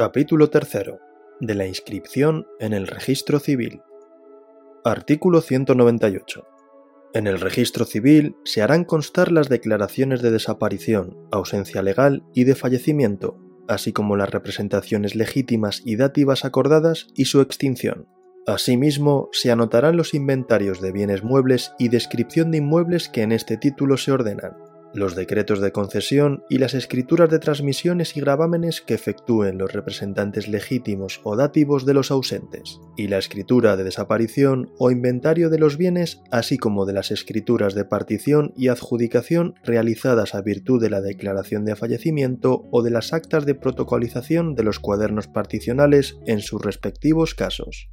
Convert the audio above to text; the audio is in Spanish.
Capítulo 3. De la inscripción en el registro civil. Artículo 198. En el registro civil se harán constar las declaraciones de desaparición, ausencia legal y de fallecimiento, así como las representaciones legítimas y dativas acordadas y su extinción. Asimismo, se anotarán los inventarios de bienes muebles y descripción de inmuebles que en este título se ordenan, los decretos de concesión y las escrituras de transmisiones y gravámenes que efectúen los representantes legítimos o dativos de los ausentes, y la escritura de desaparición o inventario de los bienes, así como de las escrituras de partición y adjudicación realizadas a virtud de la declaración de fallecimiento o de las actas de protocolización de los cuadernos particionales en sus respectivos casos.